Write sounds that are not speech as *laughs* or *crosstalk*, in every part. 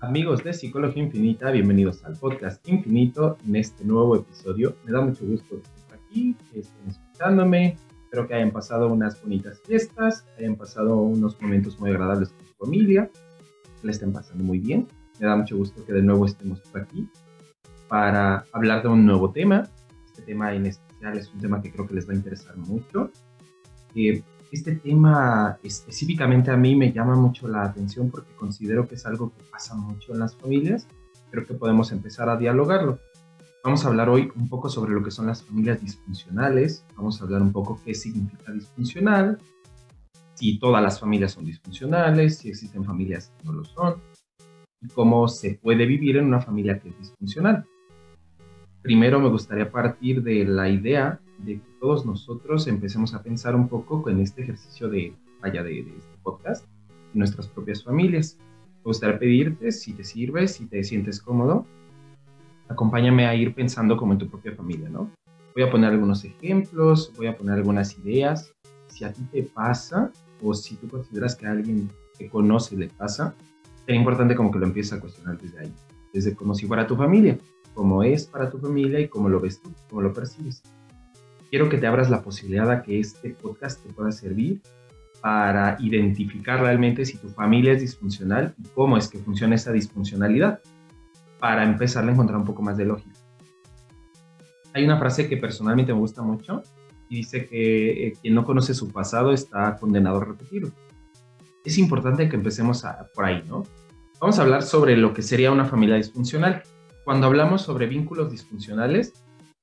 Amigos de Psicología Infinita, bienvenidos al podcast Infinito en este nuevo episodio. Me da mucho gusto estar aquí, que estén escuchándome. Espero que hayan pasado unas bonitas fiestas, que hayan pasado unos momentos muy agradables con su familia, que le estén pasando muy bien. Me da mucho gusto que de nuevo estemos por aquí para hablar de un nuevo tema. Este tema en especial es un tema que creo que les va a interesar mucho. Eh, este tema específicamente a mí me llama mucho la atención porque considero que es algo que pasa mucho en las familias. Creo que podemos empezar a dialogarlo. Vamos a hablar hoy un poco sobre lo que son las familias disfuncionales. Vamos a hablar un poco qué significa disfuncional, si todas las familias son disfuncionales, si existen familias que no lo son, y cómo se puede vivir en una familia que es disfuncional. Primero me gustaría partir de la idea de que todos nosotros empecemos a pensar un poco con este ejercicio de, vaya, de, este podcast, en nuestras propias familias. Me gustaría pedirte, si te sirve, si te sientes cómodo, acompáñame a ir pensando como en tu propia familia, ¿no? Voy a poner algunos ejemplos, voy a poner algunas ideas. Si a ti te pasa, o si tú consideras que a alguien que conoce le pasa, es importante como que lo empieces a cuestionar desde ahí, desde como si fuera tu familia, cómo es para tu familia y cómo lo ves tú, cómo lo percibes quiero que te abras la posibilidad a que este podcast te pueda servir para identificar realmente si tu familia es disfuncional y cómo es que funciona esa disfuncionalidad, para empezar a encontrar un poco más de lógica. Hay una frase que personalmente me gusta mucho y dice que eh, quien no conoce su pasado está condenado a repetirlo. Es importante que empecemos por ahí, ¿no? Vamos a hablar sobre lo que sería una familia disfuncional. Cuando hablamos sobre vínculos disfuncionales,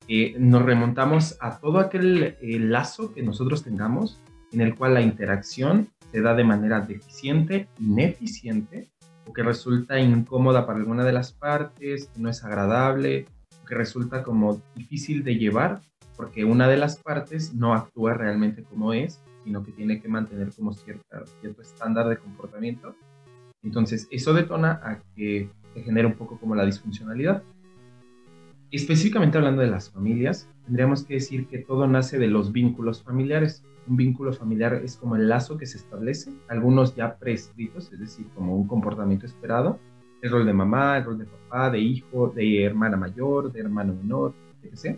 eh, nos remontamos a todo aquel eh, lazo que nosotros tengamos en el cual la interacción se da de manera deficiente, ineficiente, o que resulta incómoda para alguna de las partes, no es agradable, o que resulta como difícil de llevar, porque una de las partes no actúa realmente como es, sino que tiene que mantener como cierta, cierto estándar de comportamiento. Entonces, eso detona a que se genere un poco como la disfuncionalidad. Específicamente hablando de las familias, tendríamos que decir que todo nace de los vínculos familiares. Un vínculo familiar es como el lazo que se establece, algunos ya prescritos, es decir, como un comportamiento esperado, el rol de mamá, el rol de papá, de hijo, de hermana mayor, de hermano menor, etc.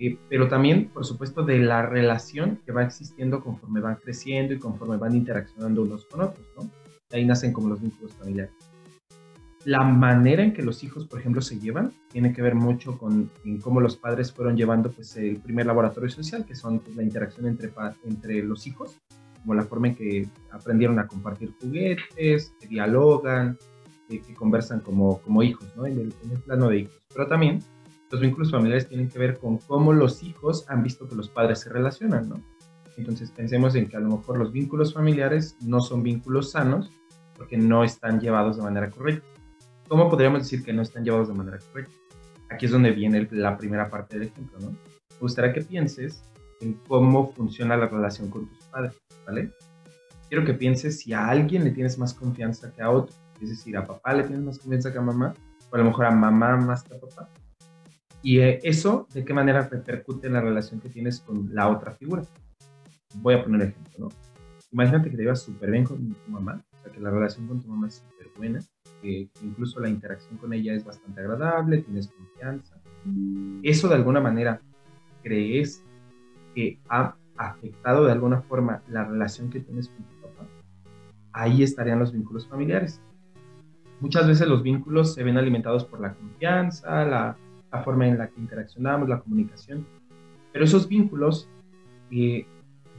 Eh, pero también, por supuesto, de la relación que va existiendo conforme van creciendo y conforme van interaccionando unos con otros, ¿no? ahí nacen como los vínculos familiares la manera en que los hijos, por ejemplo, se llevan tiene que ver mucho con cómo los padres fueron llevando pues, el primer laboratorio social, que son pues, la interacción entre, entre los hijos, como la forma en que aprendieron a compartir juguetes, que dialogan, que, conversan como, como hijos, ¿no? En el, en el plano de hijos. Pero también los vínculos familiares tienen que ver con cómo los hijos han visto que los padres se relacionan, ¿no? Entonces pensemos en que a lo mejor los vínculos familiares no son vínculos sanos porque no están llevados de manera correcta. ¿Cómo podríamos decir que no están llevados de manera correcta? Aquí es donde viene la primera parte del ejemplo, ¿no? Me gustaría que pienses en cómo funciona la relación con tus padres, ¿vale? Quiero que pienses si a alguien le tienes más confianza que a otro, es decir, a papá le tienes más confianza que a mamá, o a lo mejor a mamá más que a papá. Y eh, eso, ¿de qué manera repercute en la relación que tienes con la otra figura? Voy a poner ejemplo, ¿no? Imagínate que te llevas súper bien con tu mamá, sea, que la relación con tu mamá es súper buena, que incluso la interacción con ella es bastante agradable, tienes confianza. ¿Eso de alguna manera crees que ha afectado de alguna forma la relación que tienes con tu papá? Ahí estarían los vínculos familiares. Muchas veces los vínculos se ven alimentados por la confianza, la, forma en la que interaccionamos, la comunicación, pero esos vínculos eh,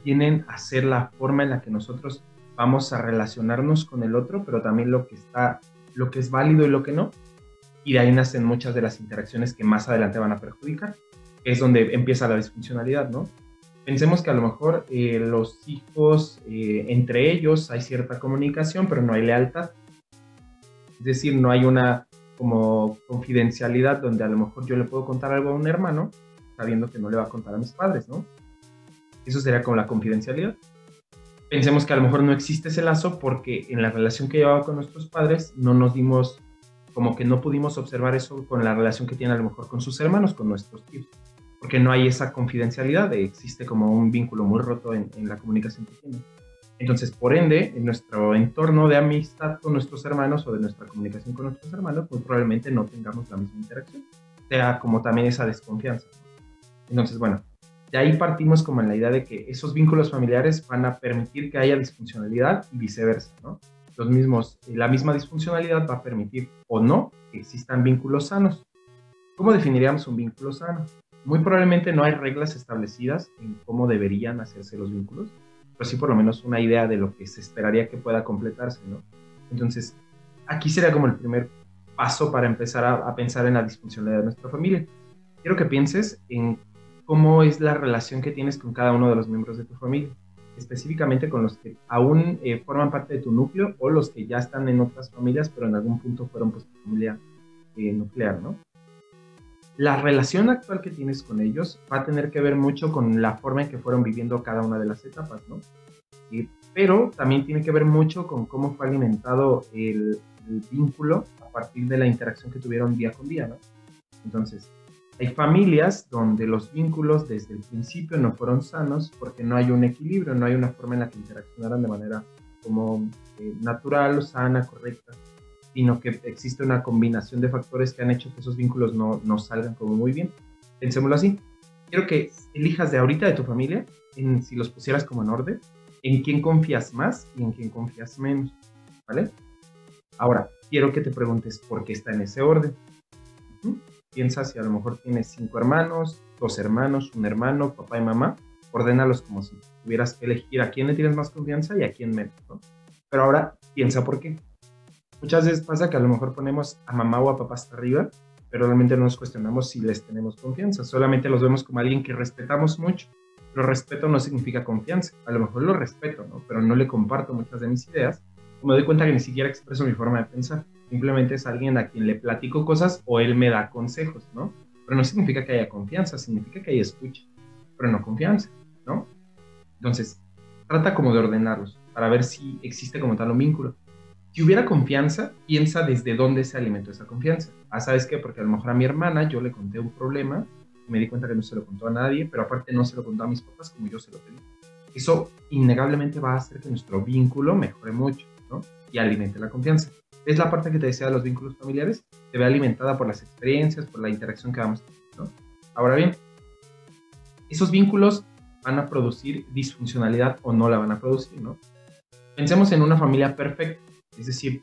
tienen a ser la forma en la que nosotros vamos a relacionarnos con el otro, pero también lo que está lo que es válido y lo que no. Y de ahí nacen muchas de las interacciones que más adelante van a perjudicar. Es donde empieza la disfuncionalidad, ¿no? Pensemos que a lo mejor eh, los hijos, eh, entre ellos hay cierta comunicación, pero no hay lealtad. Es decir, no hay una como confidencialidad donde a lo mejor yo le puedo contar algo a un hermano sabiendo que no le va a contar a mis padres, ¿no? Eso sería como la confidencialidad pensemos que a lo mejor no existe ese lazo porque en la relación que llevaba con nuestros padres no nos dimos, como que no pudimos observar eso con la relación que tiene a lo mejor con sus hermanos, con nuestros tíos, porque no hay esa confidencialidad, existe como un vínculo muy roto en, la comunicación que tienen. Entonces, por ende, en nuestro entorno de amistad con nuestros hermanos o de nuestra comunicación con nuestros hermanos, pues probablemente no tengamos la misma interacción, sea como también esa desconfianza. Entonces, bueno, de ahí partimos como en la idea de que esos vínculos familiares van a permitir que haya disfuncionalidad y viceversa, ¿no? Los mismos, la misma disfuncionalidad va a permitir o no que existan vínculos sanos. ¿Cómo definiríamos un vínculo sano? Muy probablemente no hay reglas establecidas en cómo deberían hacerse los vínculos, pero sí por lo menos una idea de lo que se esperaría que pueda completarse, ¿no? Entonces, aquí sería como el primer paso para empezar a, a pensar en la disfuncionalidad de nuestra familia. Quiero que pienses en cómo es la relación que tienes con cada uno de los miembros de tu familia, específicamente con los que aún eh, forman parte de tu núcleo o los que ya están en otras familias, pero en algún punto fueron pues tu familia eh, nuclear, ¿no? La relación actual que tienes con ellos va a tener que ver mucho con la forma en que fueron viviendo cada una de las etapas, ¿no? pero también tiene que ver mucho con cómo fue alimentado el, el vínculo a partir de la interacción que tuvieron día con día, ¿no? Entonces, hay familias donde los vínculos desde el principio no fueron sanos porque no hay un equilibrio, no hay una forma en la que interaccionaran de manera como eh, natural, sana, correcta, sino que existe una combinación de factores que han hecho que esos vínculos no, no salgan como muy bien. Pensémoslo así. Quiero que elijas de ahorita de tu familia, en, si los pusieras como en orden, en quién confías más y en quién confías menos, ¿vale? Ahora, quiero que te preguntes por qué está en ese orden. Piensa si a lo mejor tienes cinco hermanos, dos hermanos, un hermano, papá y mamá. Ordénalos como si tuvieras que elegir a quién le tienes más confianza y a quién menos. Pero ahora piensa por qué. Muchas veces pasa que a lo mejor ponemos a mamá o a papá hasta arriba, pero realmente no nos cuestionamos si les tenemos confianza. Solamente los vemos como alguien que respetamos mucho. Pero respeto no significa confianza. A lo mejor lo respeto, ¿no? pero no le comparto muchas de mis ideas. Me doy cuenta que ni siquiera expreso mi forma de pensar simplemente es alguien a quien le platico cosas o él me da consejos, ¿no? Pero no significa que haya confianza, significa que haya escucha, pero no confianza, ¿no? Entonces, trata como de ordenarlos para ver si existe como tal un vínculo. Si hubiera confianza, piensa desde dónde se alimentó esa confianza. Ah, ¿sabes qué? Porque a lo mejor a mi hermana yo le conté un problema, me di cuenta que no se lo contó a nadie, pero aparte no se lo contó a mis papás como yo se lo pedí. Eso innegablemente va a hacer que nuestro vínculo mejore mucho, ¿no? Y alimente la confianza es la parte que te decía de los vínculos familiares, se ve alimentada por las experiencias, por la interacción que vamos teniendo. Ahora bien, esos vínculos van a producir disfuncionalidad o no la van a producir, ¿no? Pensemos en una familia perfecta, es decir,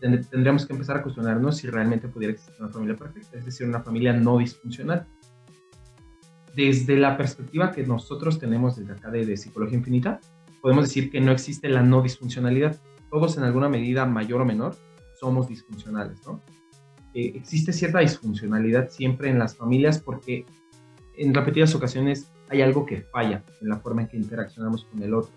tendríamos que empezar a cuestionarnos si realmente pudiera existir una familia perfecta, es decir, una familia no disfuncional. Desde la perspectiva que nosotros tenemos desde acá de, de Psicología Infinita, podemos decir que no existe la no disfuncionalidad todos en alguna medida mayor o menor somos disfuncionales, ¿no? Eh, existe cierta disfuncionalidad siempre en las familias porque en repetidas ocasiones hay algo que falla en la forma en que interaccionamos con el otro.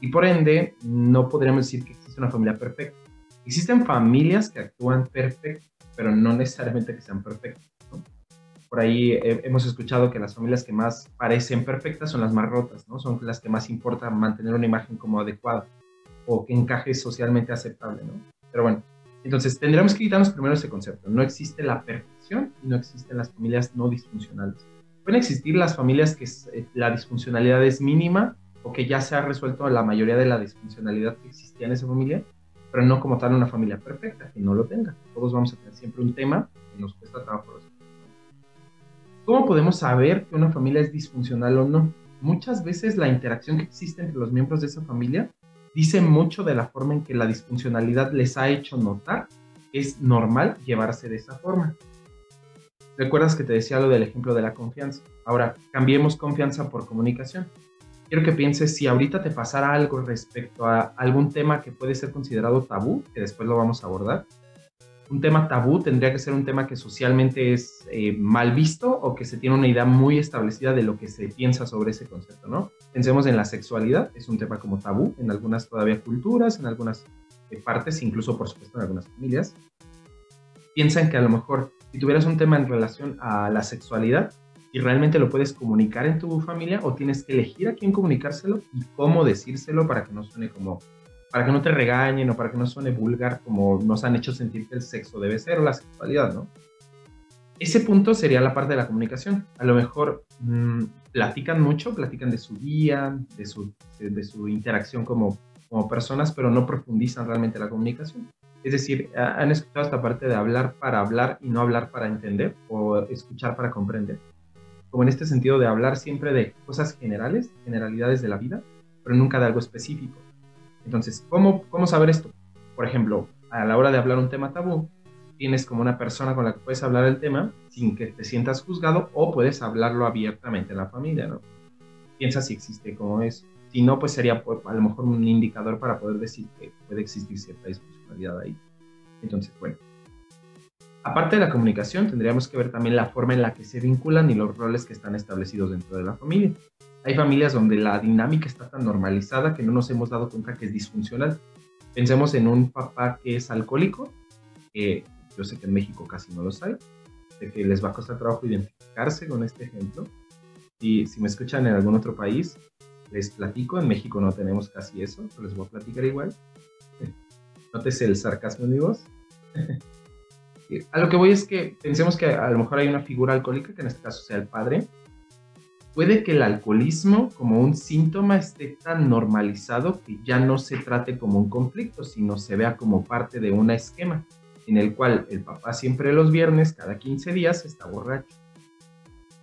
Y por ende, no podríamos decir que existe una familia perfecta. Existen familias que actúan perfecto, pero no necesariamente que sean perfectas. ¿no? Por ahí hemos escuchado que las familias que más parecen perfectas son las más rotas, ¿no? Son las que más importa mantener una imagen como adecuada o que encaje socialmente aceptable, ¿no? Pero bueno, entonces tendremos que quitarnos primero ese concepto. No existe la perfección y no existen las familias no disfuncionales. Pueden existir las familias que eh, la disfuncionalidad es mínima o que ya se ha resuelto la mayoría de la disfuncionalidad que existía en esa familia, pero no como tal una familia perfecta, que no lo tenga. Todos vamos a tener siempre un tema que nos cuesta trabajo. ¿Cómo podemos saber que una familia es disfuncional o no? Muchas veces la interacción que existe entre los miembros de esa familia dice mucho de la forma en que la disfuncionalidad les ha hecho notar que es normal llevarse de esa forma. ¿Recuerdas que te decía lo del ejemplo de la confianza? Ahora, cambiemos confianza por comunicación. Quiero que pienses si ahorita te pasara algo respecto a algún tema que puede ser considerado tabú, que después lo vamos a abordar, un tema tabú tendría que ser un tema que socialmente es eh, mal visto o que se tiene una idea muy establecida de lo que se piensa sobre ese concepto, ¿no? Pensemos en la sexualidad, es un tema como tabú en algunas todavía culturas, en algunas eh, partes, incluso por supuesto en algunas familias. Piensan que a lo mejor si tuvieras un tema en relación a la sexualidad y realmente lo puedes comunicar en tu familia o tienes que elegir a quién comunicárselo y cómo decírselo para que no suene como para que no te regañen o para que no suene vulgar como nos han hecho sentir que el sexo debe ser o la sexualidad, ¿no? ese punto sería la parte de la comunicación. A lo mejor mm, platican mucho, platican de su día, de su, de, su interacción como, como personas, pero no profundizan realmente la comunicación. Es decir, han escuchado esta parte de hablar para hablar y no hablar para entender o escuchar para comprender. Como en este sentido de hablar siempre de cosas generales, generalidades de la vida, pero nunca de algo específico. Entonces, ¿cómo, cómo saber esto? Por ejemplo, a la hora de hablar un tema tabú, tienes como una persona con la que puedes hablar el tema sin que te sientas juzgado o puedes hablarlo abiertamente en la familia, ¿no? Piensa si existe como es. Si no, pues sería a lo mejor un indicador para poder decir que puede existir cierta disfuncionalidad ahí. Entonces, bueno. Aparte de la comunicación, tendríamos que ver también la forma en la que se vinculan y los roles que están establecidos dentro de la familia. Hay familias donde la dinámica está tan normalizada que no nos hemos dado cuenta que es disfuncional. Pensemos en un papá que es alcohólico, que yo sé que en México casi no los hay, de que les va a costar trabajo identificarse con este ejemplo. Y si me escuchan en algún otro país, les platico, en México no tenemos casi eso, pero les voy a platicar igual. Nótese el sarcasmo en mi voz. *laughs* a lo que voy es que pensemos que a lo mejor hay una figura alcohólica, que en este caso sea el padre. Puede que el alcoholismo como un síntoma esté tan normalizado que ya no se trate como un conflicto, sino se vea como parte de un esquema en el cual el papá siempre los viernes, cada 15 días, está borracho.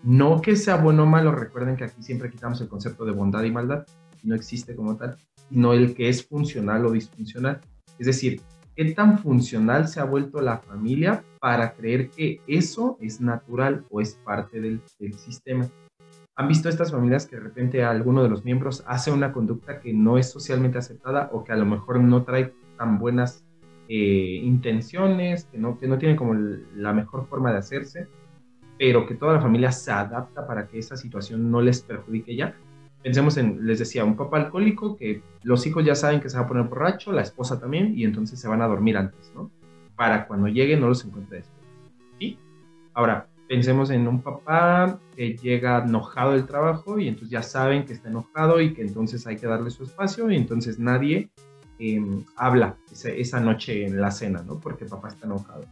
No que sea bueno o malo, recuerden que aquí siempre quitamos el concepto de bondad y maldad, no existe como tal, sino el que es funcional o disfuncional. Es decir, qué tan funcional se ha vuelto la familia para creer que eso es natural o es parte del, del sistema. ¿Han visto estas familias que de repente alguno de los miembros hace una conducta que no es socialmente aceptada o que a lo mejor no trae tan buenas eh, intenciones, que no, que no tienen como la mejor forma de hacerse, pero que toda la familia se adapta para que esa situación no les perjudique ya. Pensemos en, les decía, un papá alcohólico que los hijos ya saben que se va a poner borracho, la esposa también, y entonces se van a dormir antes, ¿no? Para cuando llegue no los encuentre después. ¿Sí? Ahora, pensemos en un papá que llega enojado del trabajo y entonces ya saben que está enojado y que entonces hay que darle su espacio y entonces nadie Em, habla esa, noche en la cena, ¿no? Porque papá está enojado.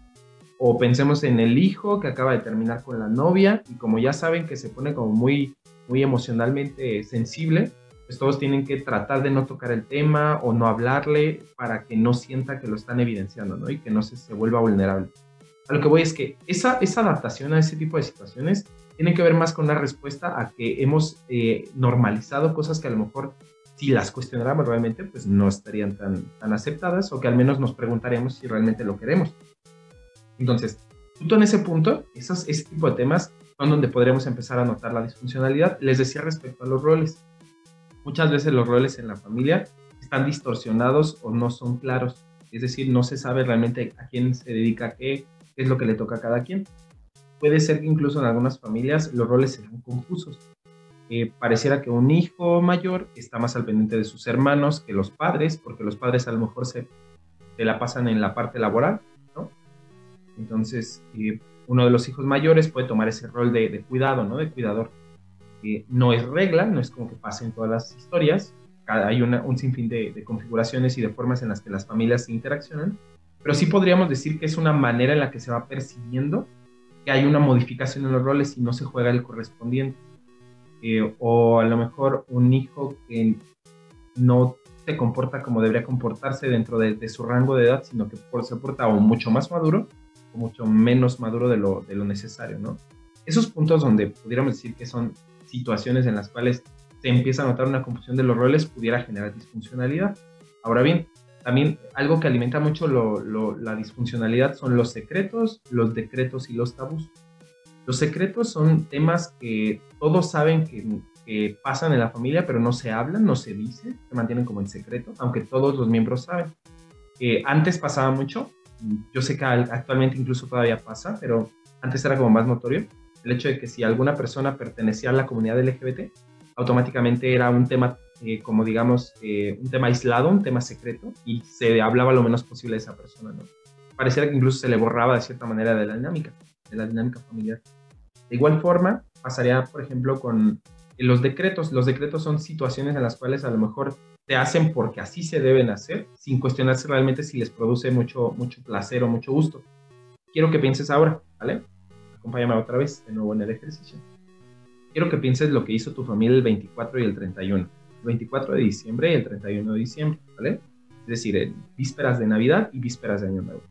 O pensemos en el hijo que acaba de terminar con la novia y como ya saben que se pone como muy, muy emocionalmente sensible, pues todos tienen que tratar de no tocar el tema o no hablarle para que no sienta que lo están evidenciando, ¿no? Y que no se, se vuelva vulnerable. A lo que voy es que esa, esa adaptación a ese tipo de situaciones tiene que ver más con una respuesta a que hemos eh, normalizado cosas que a lo mejor si las cuestionáramos realmente, pues no estarían tan, tan aceptadas o que al menos nos preguntaremos si realmente lo queremos. Entonces, justo en ese punto, esos, ese tipo de temas son donde podremos empezar a notar la disfuncionalidad. Les decía respecto a los roles. Muchas veces los roles en la familia están distorsionados o no son claros. Es decir, no se sabe realmente a quién se dedica qué, es lo que le toca a cada quien. Puede ser que incluso en algunas familias los roles sean confusos. Eh, pareciera que un hijo mayor está más al pendiente de sus hermanos que los padres, porque los padres a lo mejor se, se la pasan en la parte laboral, ¿no? Entonces, eh, uno de los hijos mayores puede tomar ese rol de, cuidado, ¿no? De cuidador. no es regla, no es como que pase en todas las historias, hay un sinfín de, de, configuraciones y de formas en las que las familias se interaccionan, pero sí podríamos decir que es una manera en la que se va percibiendo que hay una modificación en los roles y no se juega el correspondiente. Eh, o a lo mejor un hijo que no se comporta como debería comportarse dentro de, su rango de edad, sino que por, se porta o mucho más maduro o mucho menos maduro de lo, de lo necesario, ¿no? Esos puntos donde pudiéramos decir que son situaciones en las cuales se empieza a notar una confusión de los roles pudiera generar disfuncionalidad. Ahora bien, también algo que alimenta mucho la disfuncionalidad son los secretos, los decretos y los tabús. Los secretos son temas que todos saben que, pasan en la familia, pero no se hablan, no se dicen, se mantienen como en secreto, aunque todos los miembros saben. Eh, antes pasaba mucho, yo sé que actualmente incluso todavía pasa, pero antes era como más notorio, el hecho de que si alguna persona pertenecía a la comunidad LGBT, automáticamente era un tema, eh, como digamos, eh, un tema aislado, un tema secreto, y se hablaba lo menos posible de esa persona, ¿no? Pareciera que incluso se le borraba de cierta manera de la dinámica, de la dinámica familiar. De igual forma, pasaría, por ejemplo, con los decretos. Los decretos son situaciones en las cuales a lo mejor se hacen porque así se deben hacer, sin cuestionarse realmente si les produce mucho, mucho placer o mucho gusto. Quiero que pienses ahora, ¿vale? acompáñame otra vez de nuevo en el ejercicio. Quiero que pienses lo que hizo tu familia el 24 y el 31. El 24 de diciembre y el 31 de diciembre, ¿vale? Es decir, en vísperas de Navidad y vísperas de Año Nuevo.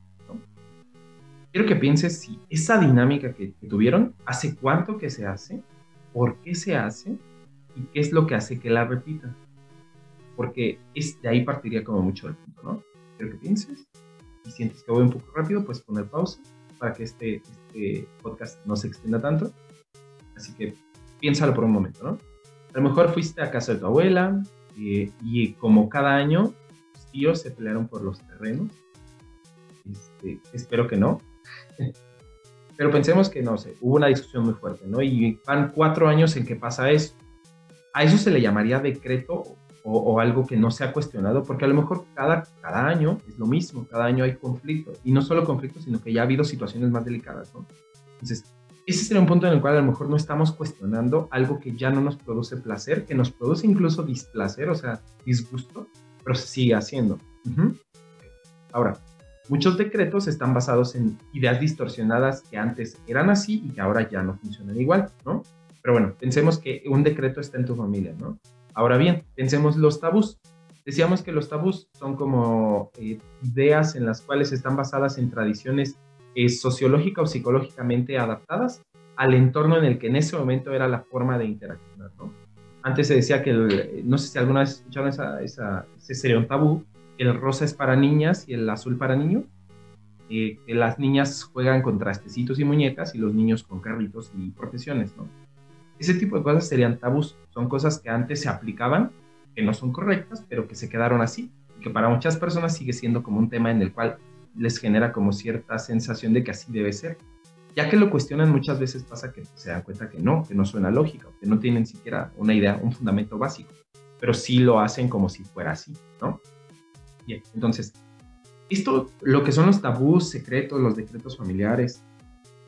Quiero que pienses si esa dinámica que, tuvieron, ¿hace cuánto que se hace? ¿Por qué se hace? ¿Y qué es lo que hace que la repitan? Porque es, de ahí partiría como mucho el punto, ¿no? Quiero que pienses y sientes que voy un poco rápido, puedes poner pausa para que este, este podcast no se extienda tanto. Así que piénsalo por un momento, ¿no? A lo mejor fuiste a casa de tu abuela eh, y como cada año tus tíos se pelearon por los terrenos. Este, espero que no. *laughs* Pero pensemos que, no sé, hubo una discusión muy fuerte, ¿no? Y van cuatro años en que pasa eso. A eso se le llamaría decreto o, algo que no se ha cuestionado, porque a lo mejor cada, cada año es lo mismo, cada año hay conflicto, y no solo conflicto, sino que ya ha habido situaciones más delicadas, ¿no? Entonces, ese sería un punto en el cual a lo mejor no estamos cuestionando algo que ya no nos produce placer, que nos produce incluso displacer, o sea, disgusto, pero se sigue haciendo. Ahora, muchos decretos están basados en ideas distorsionadas que antes eran así y que ahora ya no funcionan igual, ¿no? Pero bueno, pensemos que un decreto está en tu familia, ¿no? Ahora bien, pensemos los tabús. Decíamos que los tabús son como eh, ideas en las cuales están basadas en tradiciones eh, sociológica o psicológicamente adaptadas al entorno en el que en ese momento era la forma de interaccionar. ¿no? Antes se decía que, no sé si alguna vez escucharon esa, ese sería un tabú, el rosa es para niñas y el azul para niños. Que las niñas juegan con trastecitos y muñecas y los niños con carritos y profesiones, ¿no? Ese tipo de cosas serían tabús, son cosas que antes se aplicaban, que no son correctas, pero que se quedaron así, y que para muchas personas sigue siendo como un tema en el cual les genera como cierta sensación de que así debe ser. Ya que lo cuestionan muchas veces pasa que se dan cuenta que no, que no suena lógico, que no tienen siquiera una idea, un fundamento básico, pero sí lo hacen como si fuera así, ¿no? Bien, entonces, esto, lo que son los tabús, secretos, los decretos familiares,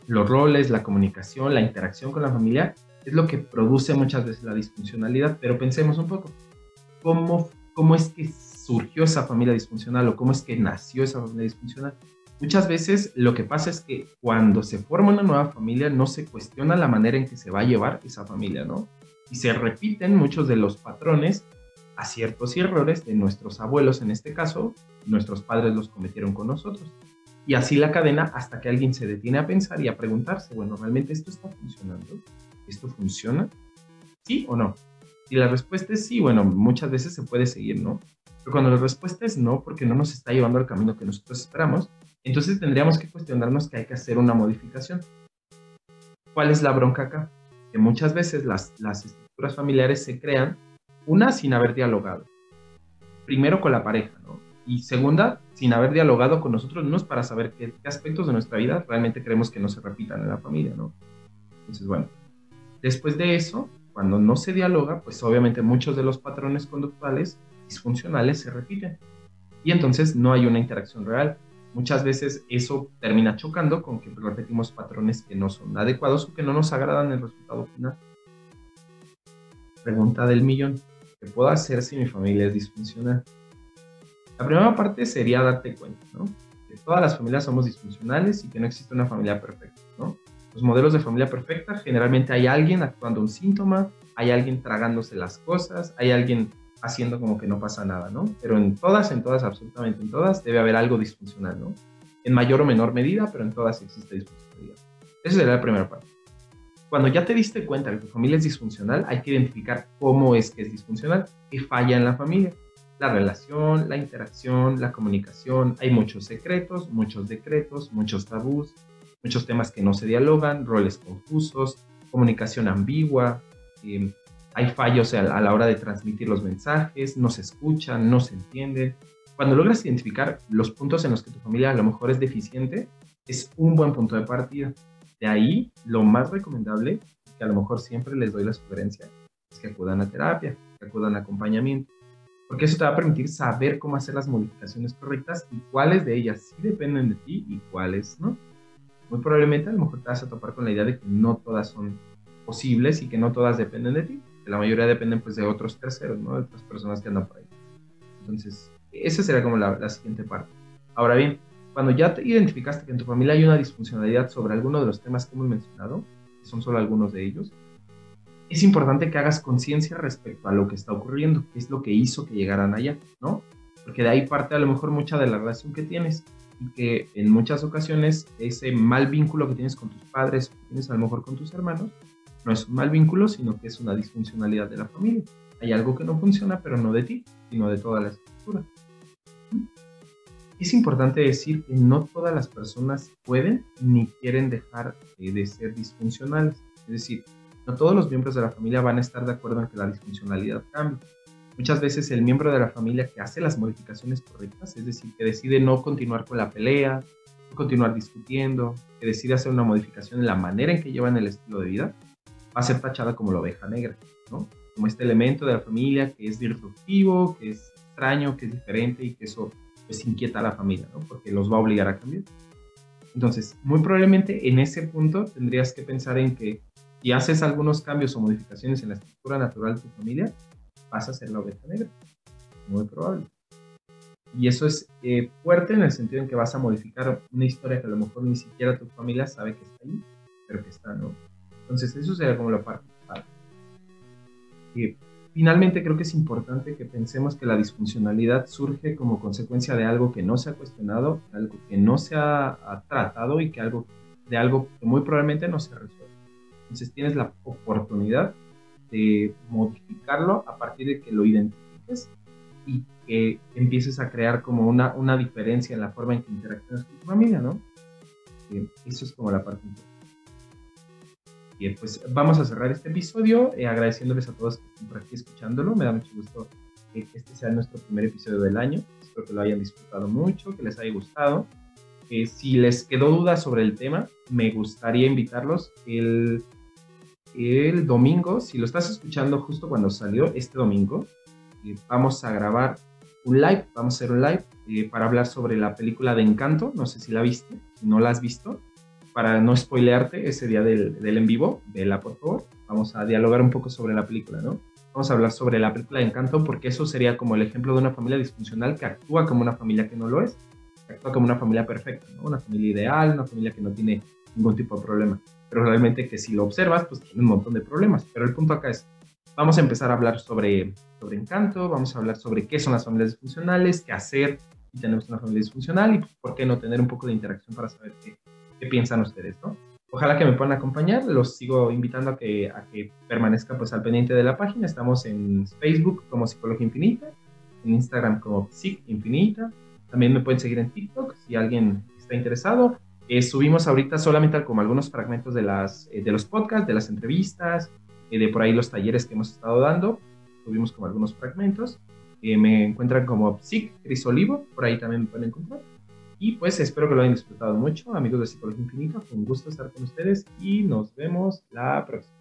los roles, la comunicación, la interacción con la familia, es lo que produce muchas veces la disfuncionalidad, pero pensemos un poco, ¿cómo, cómo es que surgió esa familia disfuncional o cómo es que nació esa familia disfuncional? Muchas veces lo que pasa es que cuando se forma una nueva familia no se cuestiona la manera en que se va a llevar esa familia, ¿no? Y se repiten muchos de los patrones, aciertos y errores de nuestros abuelos en este caso, nuestros padres los cometieron con nosotros. Y así la cadena hasta que alguien se detiene a pensar y a preguntarse, bueno, ¿realmente esto está funcionando? ¿esto funciona? ¿Sí o no? Si la respuesta es sí, bueno, muchas veces se puede seguir, ¿no? Pero cuando la respuesta es no, porque no nos está llevando al camino que nosotros esperamos, entonces tendríamos que cuestionarnos que hay que hacer una modificación. ¿Cuál es la bronca acá? Que muchas veces las, las estructuras familiares se crean, una, sin haber dialogado. Primero con la pareja, ¿no? Y segunda, sin haber dialogado con nosotros mismos para saber qué, qué aspectos de nuestra vida realmente queremos que no se repitan en la familia, ¿no? Entonces, bueno, Después de eso, cuando no se dialoga, pues obviamente muchos de los patrones conductuales disfuncionales se repiten. Y entonces no hay una interacción real. Muchas veces eso termina chocando con que repetimos patrones que no son adecuados o que no nos agradan el resultado final. Pregunta del millón. ¿Qué puedo hacer si mi familia es disfuncional? La primera parte sería darte cuenta, ¿no? Que todas las familias somos disfuncionales y que no existe una familia perfecta, ¿no? Los modelos de familia perfecta, generalmente hay alguien actuando un síntoma, hay alguien tragándose las cosas, hay alguien haciendo como que no pasa nada, ¿no? Pero en todas, en todas, absolutamente en todas, debe haber algo disfuncional, ¿no? En mayor o menor medida, pero en todas existe disfuncionalidad. Esa sería la primera parte. Cuando ya te diste cuenta que tu familia es disfuncional, hay que identificar cómo es que es disfuncional, qué falla en la familia. La relación, la interacción, la comunicación. Hay muchos secretos, muchos decretos, muchos tabús, muchos temas que no se dialogan, roles confusos, comunicación ambigua, em, hay fallos a, la hora de transmitir los mensajes, no se escuchan, no se entienden. Cuando logras identificar los puntos en los que tu familia a lo mejor es deficiente, es un buen punto de partida. De ahí, lo más recomendable, que a lo mejor siempre les doy la sugerencia, es que acudan a terapia, que acudan a acompañamiento, porque eso te va a permitir saber cómo hacer las modificaciones correctas y cuáles de ellas sí dependen de ti y cuáles no muy probablemente a lo mejor te vas a topar con la idea de que no todas son posibles y que no todas dependen de ti, la mayoría dependen pues de otros terceros, ¿no? De otras personas que andan por ahí. Entonces, esa sería como la, la siguiente parte. Ahora bien, cuando ya te identificaste que en tu familia hay una disfuncionalidad sobre alguno de los temas que hemos mencionado, que son solo algunos de ellos, es importante que hagas conciencia respecto a lo que está ocurriendo, qué es lo que hizo que llegaran allá, ¿no? Porque de ahí parte a lo mejor mucha de la relación que tienes y que en muchas ocasiones ese mal vínculo que tienes con tus padres, que tienes a lo mejor con tus hermanos, no es un mal vínculo, sino que es una disfuncionalidad de la familia. Hay algo que no funciona, pero no de ti, sino de toda la estructura. Es importante decir que no todas las personas pueden ni quieren dejar de ser disfuncionales. Es decir, no todos los miembros de la familia van a estar de acuerdo en que la disfuncionalidad cambie. Muchas veces el miembro de la familia que hace las modificaciones correctas, es decir, que decide no continuar con la pelea, continuar discutiendo, que decide hacer una modificación en la manera en que llevan el estilo de vida, va a ser tachada como la oveja negra, ¿no? Como este elemento de la familia que es disruptivo, que es extraño, que es diferente y que eso pues inquieta a la familia, ¿no? Porque los va a obligar a cambiar. Entonces, muy probablemente en ese punto tendrías que pensar en que si haces algunos cambios o modificaciones en la estructura natural de tu familia, vas a ser la oveja negra. Muy probable. Y eso es eh, fuerte en el sentido en que vas a modificar una historia que a lo mejor ni siquiera tu familia sabe que está ahí, pero que está, ¿no? Entonces, eso sería como la parte. Y finalmente, creo que es importante que pensemos que la disfuncionalidad surge como consecuencia de algo que no se ha cuestionado, algo que no se ha, tratado y que algo, de algo que muy probablemente no se ha resuelto. Entonces tienes la oportunidad de modificarlo a partir de que lo identifiques y que empieces a crear como una, una diferencia en la forma en que interaccionas con tu familia, ¿no? eso es como la parte importante. Bien, pues vamos a cerrar este episodio eh, agradeciéndoles a todos que están por aquí escuchándolo. Me da mucho gusto que este sea nuestro primer episodio del año. Espero que lo hayan disfrutado mucho, que les haya gustado. Eh, si les quedó duda sobre el tema, me gustaría invitarlos el el domingo, si lo estás escuchando justo cuando salió, este domingo, eh, vamos a grabar un live, vamos a hacer un live eh, para hablar sobre la película de Encanto, no sé si la viste, si no la has visto, para no spoilearte ese día del, en vivo, vela por favor, vamos a dialogar un poco sobre la película, ¿no? Vamos a hablar sobre la película de Encanto porque eso sería como el ejemplo de una familia disfuncional que actúa como una familia que no lo es, que actúa como una familia perfecta, ¿no? Una familia ideal, una familia que no tiene ningún tipo de problema pero realmente que si lo observas, pues tiene un montón de problemas. Pero el punto acá es, vamos a empezar a hablar sobre, sobre encanto, vamos a hablar sobre qué son las familias disfuncionales, qué hacer si tenemos una familia disfuncional y por qué no tener un poco de interacción para saber qué, qué piensan ustedes, ¿no? Ojalá que me puedan acompañar, los sigo invitando a que, a que permanezcan pues al pendiente de la página, estamos en Facebook como Psicología Infinita, en Instagram como Psic Infinita, también me pueden seguir en TikTok si alguien está interesado, eh, subimos ahorita solamente como algunos fragmentos de, las, eh, de los podcasts, de las entrevistas, eh, de por ahí los talleres que hemos estado dando. Subimos como algunos fragmentos. me encuentran como Psic Crisolivo, por ahí también me pueden encontrar. Y pues espero que lo hayan disfrutado mucho, amigos de Psicología Infinita. Fue un gusto estar con ustedes y nos vemos la próxima.